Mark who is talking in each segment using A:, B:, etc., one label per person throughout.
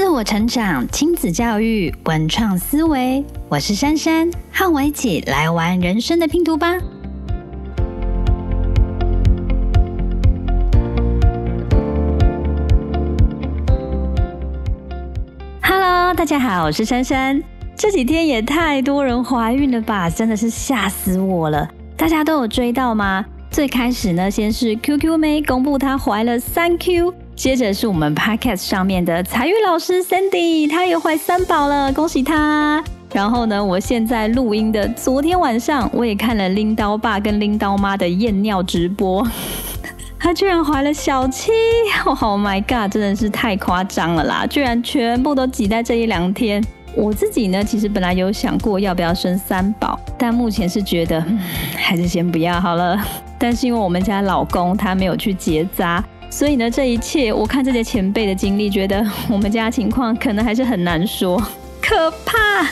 A: 自我成长、亲子教育、文创思维，我是珊珊，和我一起来玩人生的拼图吧。Hello，大家好，我是珊珊。这几天也太多人怀孕了吧，真的是吓死我了！大家都有追到吗？最开始呢，先是 QQ 妹公布她怀了三 Q。接着是我们 podcast 上面的彩玉老师 Sandy，她也怀三宝了，恭喜她！然后呢，我现在录音的昨天晚上，我也看了拎刀爸跟拎刀妈的验尿直播，她居然怀了小七！Oh my god，真的是太夸张了啦！居然全部都挤在这一两天。我自己呢，其实本来有想过要不要生三宝，但目前是觉得还是先不要好了。但是因为我们家老公他没有去结扎。所以呢，这一切我看这些前辈的经历，觉得我们家情况可能还是很难说，可怕。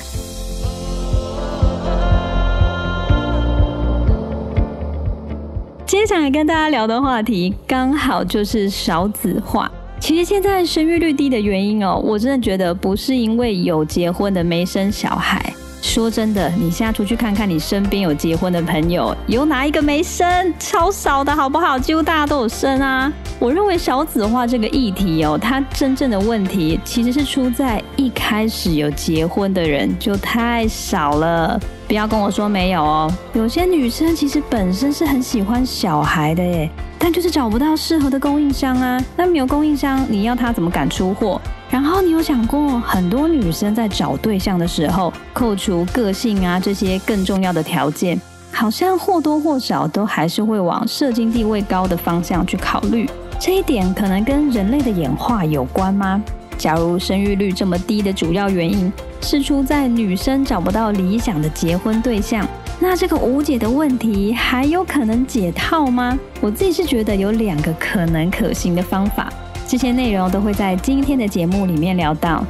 A: 接下来跟大家聊的话题，刚好就是少子化。其实现在生育率低的原因哦，我真的觉得不是因为有结婚的没生小孩。说真的，你现在出去看看，你身边有结婚的朋友，有哪一个没生？超少的好不好？几乎大家都有生啊。我认为少子化这个议题哦，它真正的问题其实是出在一开始有结婚的人就太少了。不要跟我说没有哦，有些女生其实本身是很喜欢小孩的耶，但就是找不到适合的供应商啊。那没有供应商，你要他怎么敢出货？然后你有想过，很多女生在找对象的时候，扣除个性啊这些更重要的条件，好像或多或少都还是会往社经地位高的方向去考虑。这一点可能跟人类的演化有关吗？假如生育率这么低的主要原因是出在女生找不到理想的结婚对象，那这个无解的问题还有可能解套吗？我自己是觉得有两个可能可行的方法。这些内容都会在今天的节目里面聊到。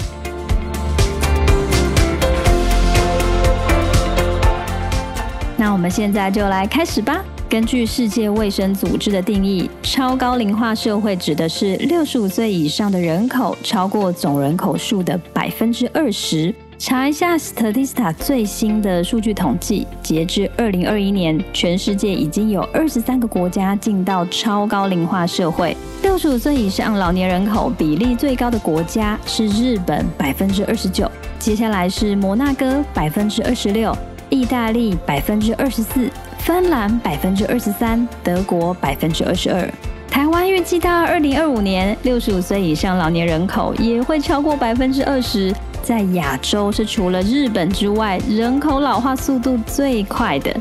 A: 那我们现在就来开始吧。根据世界卫生组织的定义，超高龄化社会指的是六十五岁以上的人口超过总人口数的百分之二十。查一下 Statista 最新的数据统计，截至二零二一年，全世界已经有二十三个国家进到超高龄化社会。六十五岁以上老年人口比例最高的国家是日本，百分之二十九；接下来是摩纳哥，百分之二十六；意大利百分之二十四；芬兰百分之二十三；德国百分之二十二。台湾预计到二零二五年，六十五岁以上老年人口也会超过百分之二十。在亚洲是除了日本之外，人口老化速度最快的。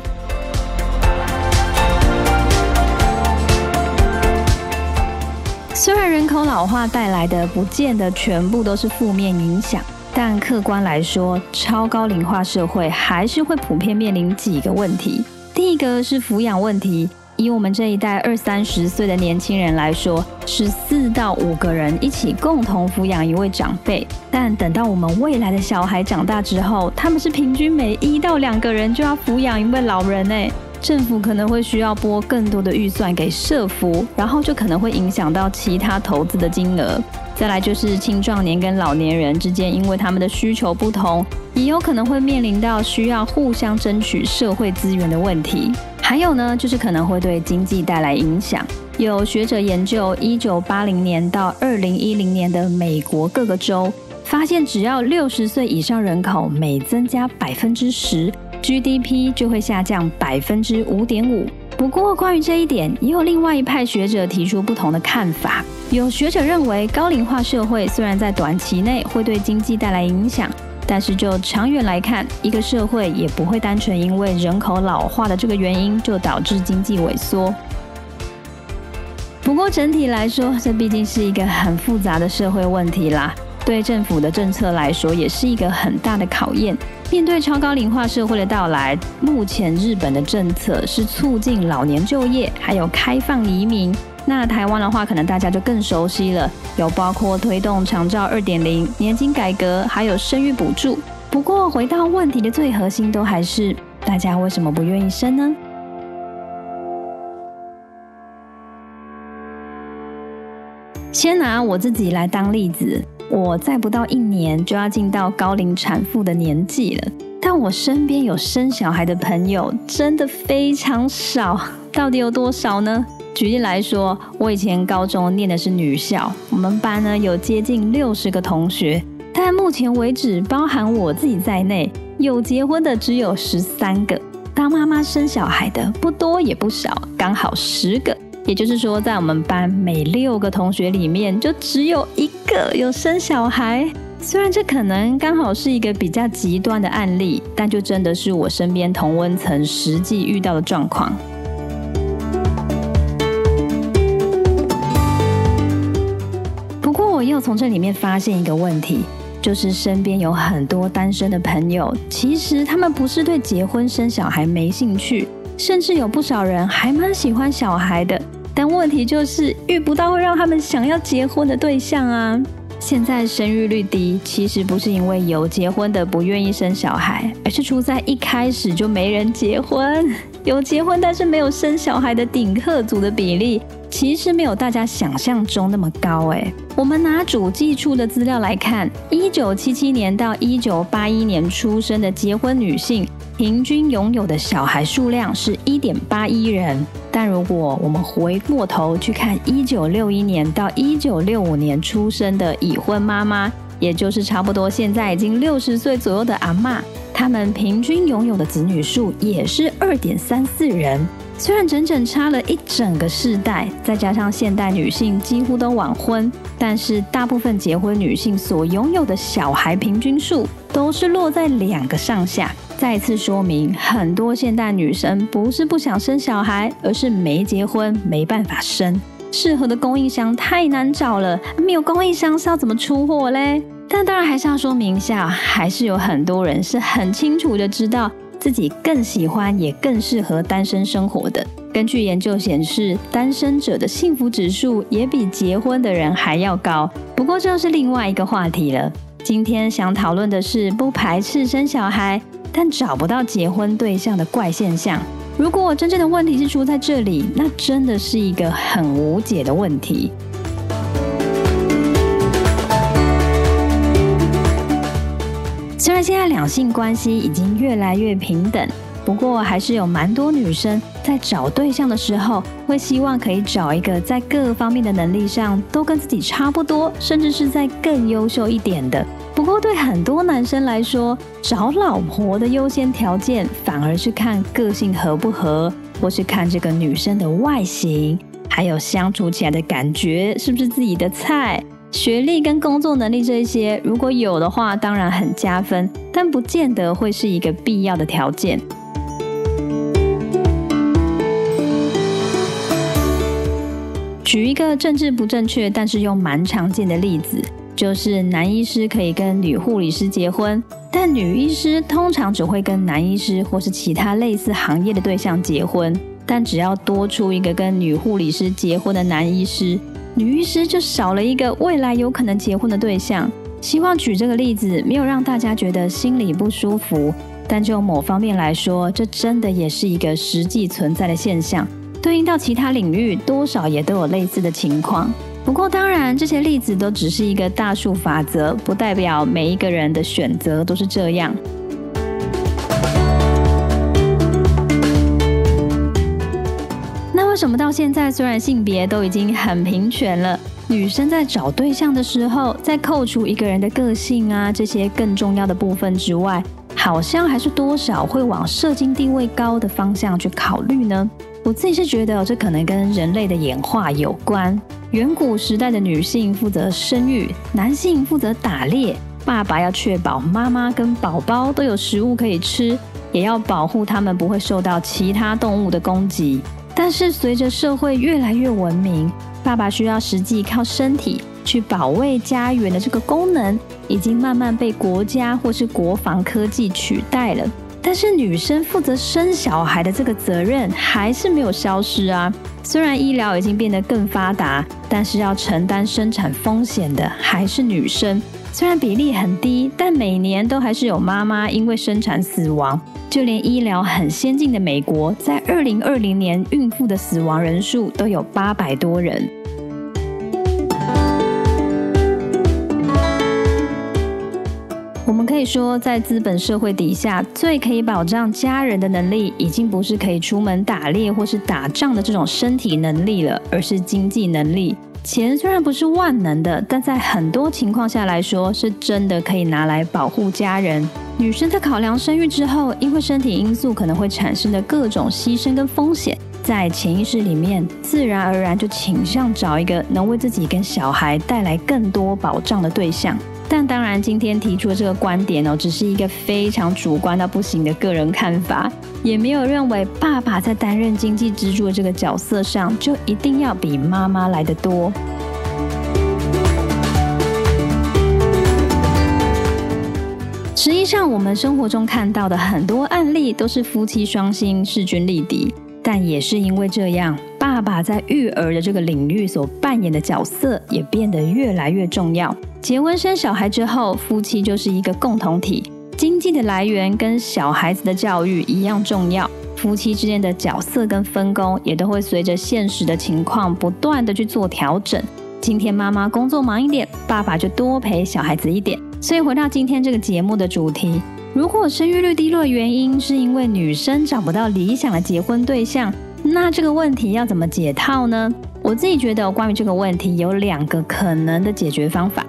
A: 虽然人口老化带来的不见得全部都是负面影响，但客观来说，超高龄化社会还是会普遍面临几个问题。第一个是抚养问题。以我们这一代二三十岁的年轻人来说，是四到五个人一起共同抚养一位长辈。但等到我们未来的小孩长大之后，他们是平均每一到两个人就要抚养一位老人呢。政府可能会需要拨更多的预算给社福，然后就可能会影响到其他投资的金额。再来就是青壮年跟老年人之间，因为他们的需求不同，也有可能会面临到需要互相争取社会资源的问题。还有呢，就是可能会对经济带来影响。有学者研究，一九八零年到二零一零年的美国各个州，发现只要六十岁以上人口每增加百分之十，GDP 就会下降百分之五点五。不过，关于这一点，也有另外一派学者提出不同的看法。有学者认为，高龄化社会虽然在短期内会对经济带来影响。但是就长远来看，一个社会也不会单纯因为人口老化的这个原因就导致经济萎缩。不过整体来说，这毕竟是一个很复杂的社会问题啦。对政府的政策来说，也是一个很大的考验。面对超高龄化社会的到来，目前日本的政策是促进老年就业，还有开放移民。那台湾的话，可能大家就更熟悉了，有包括推动长照二点零、年金改革，还有生育补助。不过，回到问题的最核心，都还是大家为什么不愿意生呢？先拿我自己来当例子，我再不到一年就要进到高龄产妇的年纪了。但我身边有生小孩的朋友真的非常少，到底有多少呢？举例来说，我以前高中念的是女校，我们班呢有接近六十个同学，但目前为止，包含我自己在内，有结婚的只有十三个，当妈妈生小孩的不多也不少，刚好十个。也就是说，在我们班每六个同学里面，就只有一个有生小孩。虽然这可能刚好是一个比较极端的案例，但就真的是我身边同温层实际遇到的状况。从这里面发现一个问题，就是身边有很多单身的朋友，其实他们不是对结婚生小孩没兴趣，甚至有不少人还蛮喜欢小孩的，但问题就是遇不到会让他们想要结婚的对象啊。现在生育率低，其实不是因为有结婚的不愿意生小孩，而是出在一开始就没人结婚，有结婚但是没有生小孩的顶客组的比例。其实没有大家想象中那么高诶。我们拿主计处的资料来看，一九七七年到一九八一年出生的结婚女性，平均拥有的小孩数量是一点八一人。但如果我们回过头去看一九六一年到一九六五年出生的已婚妈妈，也就是差不多现在已经六十岁左右的阿妈，她们平均拥有的子女数也是二点三四人。虽然整整差了一整个世代，再加上现代女性几乎都晚婚，但是大部分结婚女性所拥有的小孩平均数都是落在两个上下。再次说明，很多现代女生不是不想生小孩，而是没结婚没办法生，适合的供应商太难找了，没有供应商是要怎么出货嘞？但当然还是要说明一下，还是有很多人是很清楚的知道。自己更喜欢也更适合单身生活的。根据研究显示，单身者的幸福指数也比结婚的人还要高。不过这又是另外一个话题了。今天想讨论的是不排斥生小孩，但找不到结婚对象的怪现象。如果真正的问题是出在这里，那真的是一个很无解的问题。虽然现在两性关系已经越来越平等，不过还是有蛮多女生在找对象的时候，会希望可以找一个在各方面的能力上都跟自己差不多，甚至是在更优秀一点的。不过对很多男生来说，找老婆的优先条件反而是看个性合不合，或是看这个女生的外形，还有相处起来的感觉是不是自己的菜。学历跟工作能力这些，如果有的话，当然很加分，但不见得会是一个必要的条件。举一个政治不正确，但是又蛮常见的例子，就是男医师可以跟女护理师结婚，但女医师通常只会跟男医师或是其他类似行业的对象结婚。但只要多出一个跟女护理师结婚的男医师。女医师就少了一个未来有可能结婚的对象。希望举这个例子，没有让大家觉得心里不舒服。但就某方面来说，这真的也是一个实际存在的现象。对应到其他领域，多少也都有类似的情况。不过，当然这些例子都只是一个大数法则，不代表每一个人的选择都是这样。为什么到现在，虽然性别都已经很平权了，女生在找对象的时候，在扣除一个人的个性啊这些更重要的部分之外，好像还是多少会往社经地位高的方向去考虑呢？我自己是觉得，这可能跟人类的演化有关。远古时代的女性负责生育，男性负责打猎。爸爸要确保妈妈跟宝宝都有食物可以吃，也要保护他们不会受到其他动物的攻击。但是随着社会越来越文明，爸爸需要实际靠身体去保卫家园的这个功能，已经慢慢被国家或是国防科技取代了。但是女生负责生小孩的这个责任还是没有消失啊。虽然医疗已经变得更发达，但是要承担生产风险的还是女生。虽然比例很低，但每年都还是有妈妈因为生产死亡。就连医疗很先进的美国，在二零二零年，孕妇的死亡人数都有八百多人。我们可以说，在资本社会底下，最可以保障家人的能力，已经不是可以出门打猎或是打仗的这种身体能力了，而是经济能力。钱虽然不是万能的，但在很多情况下来说，是真的可以拿来保护家人。女生在考量生育之后，因为身体因素可能会产生的各种牺牲跟风险，在潜意识里面，自然而然就倾向找一个能为自己跟小孩带来更多保障的对象。但当然，今天提出的这个观点哦，只是一个非常主观到不行的个人看法，也没有认为爸爸在担任经济支柱的这个角色上就一定要比妈妈来的多。实际上，我们生活中看到的很多案例都是夫妻双薪势均力敌，但也是因为这样，爸爸在育儿的这个领域所扮演的角色也变得越来越重要。结婚生小孩之后，夫妻就是一个共同体，经济的来源跟小孩子的教育一样重要。夫妻之间的角色跟分工也都会随着现实的情况不断的去做调整。今天妈妈工作忙一点，爸爸就多陪小孩子一点。所以回到今天这个节目的主题，如果生育率低落的原因是因为女生找不到理想的结婚对象，那这个问题要怎么解套呢？我自己觉得关于这个问题有两个可能的解决方法。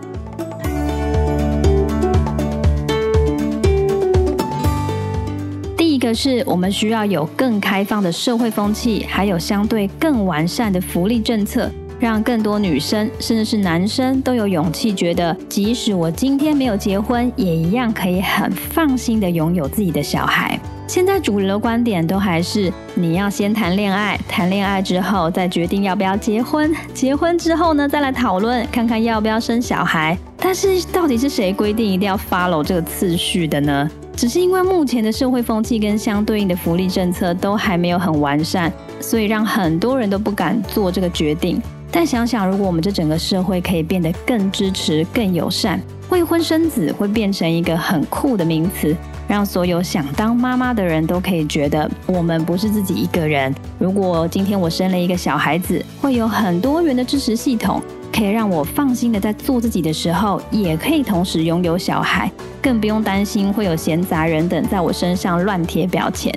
A: 个是我们需要有更开放的社会风气，还有相对更完善的福利政策，让更多女生甚至是男生都有勇气，觉得即使我今天没有结婚，也一样可以很放心的拥有自己的小孩。现在主流的观点都还是你要先谈恋爱，谈恋爱之后再决定要不要结婚，结婚之后呢再来讨论看看要不要生小孩。但是到底是谁规定一定要 follow 这个次序的呢？只是因为目前的社会风气跟相对应的福利政策都还没有很完善，所以让很多人都不敢做这个决定。但想想，如果我们这整个社会可以变得更支持、更友善，未婚生子会变成一个很酷的名词，让所有想当妈妈的人都可以觉得我们不是自己一个人。如果今天我生了一个小孩子，会有很多元的支持系统。可以让我放心的在做自己的时候，也可以同时拥有小孩，更不用担心会有闲杂人等在我身上乱贴标签。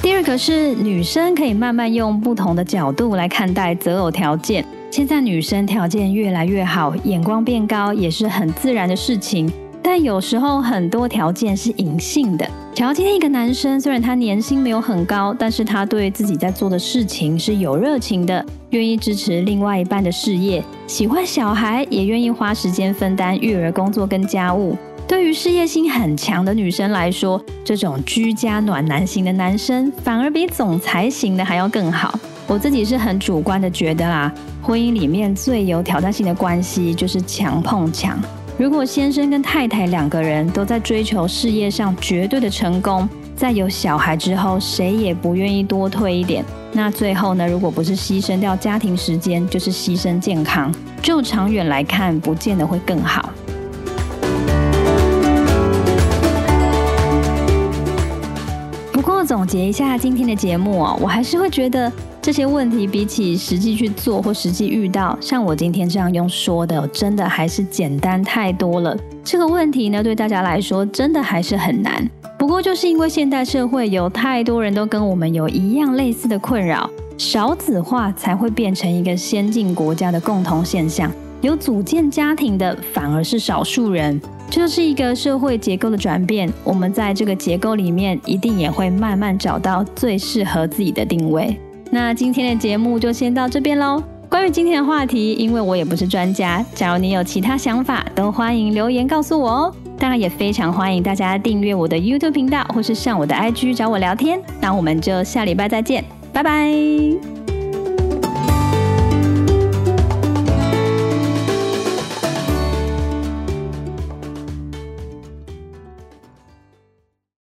A: 第二个是女生可以慢慢用不同的角度来看待择偶条件。现在女生条件越来越好，眼光变高也是很自然的事情。但有时候很多条件是隐性的。条件一个男生，虽然他年薪没有很高，但是他对自己在做的事情是有热情的，愿意支持另外一半的事业，喜欢小孩，也愿意花时间分担育儿工作跟家务。对于事业心很强的女生来说，这种居家暖男型的男生反而比总裁型的还要更好。我自己是很主观的觉得啦，婚姻里面最有挑战性的关系就是强碰强。如果先生跟太太两个人都在追求事业上绝对的成功，在有小孩之后，谁也不愿意多退一点，那最后呢？如果不是牺牲掉家庭时间，就是牺牲健康，就长远来看，不见得会更好。总结一下今天的节目哦，我还是会觉得。这些问题比起实际去做或实际遇到，像我今天这样用说的，真的还是简单太多了。这个问题呢，对大家来说真的还是很难。不过就是因为现代社会有太多人都跟我们有一样类似的困扰，少子化才会变成一个先进国家的共同现象。有组建家庭的反而是少数人，这是一个社会结构的转变。我们在这个结构里面，一定也会慢慢找到最适合自己的定位。那今天的节目就先到这边喽。关于今天的话题，因为我也不是专家，假如你有其他想法，都欢迎留言告诉我哦。当然也非常欢迎大家订阅我的 YouTube 频道，或是上我的 IG 找我聊天。那我们就下礼拜再见，拜拜。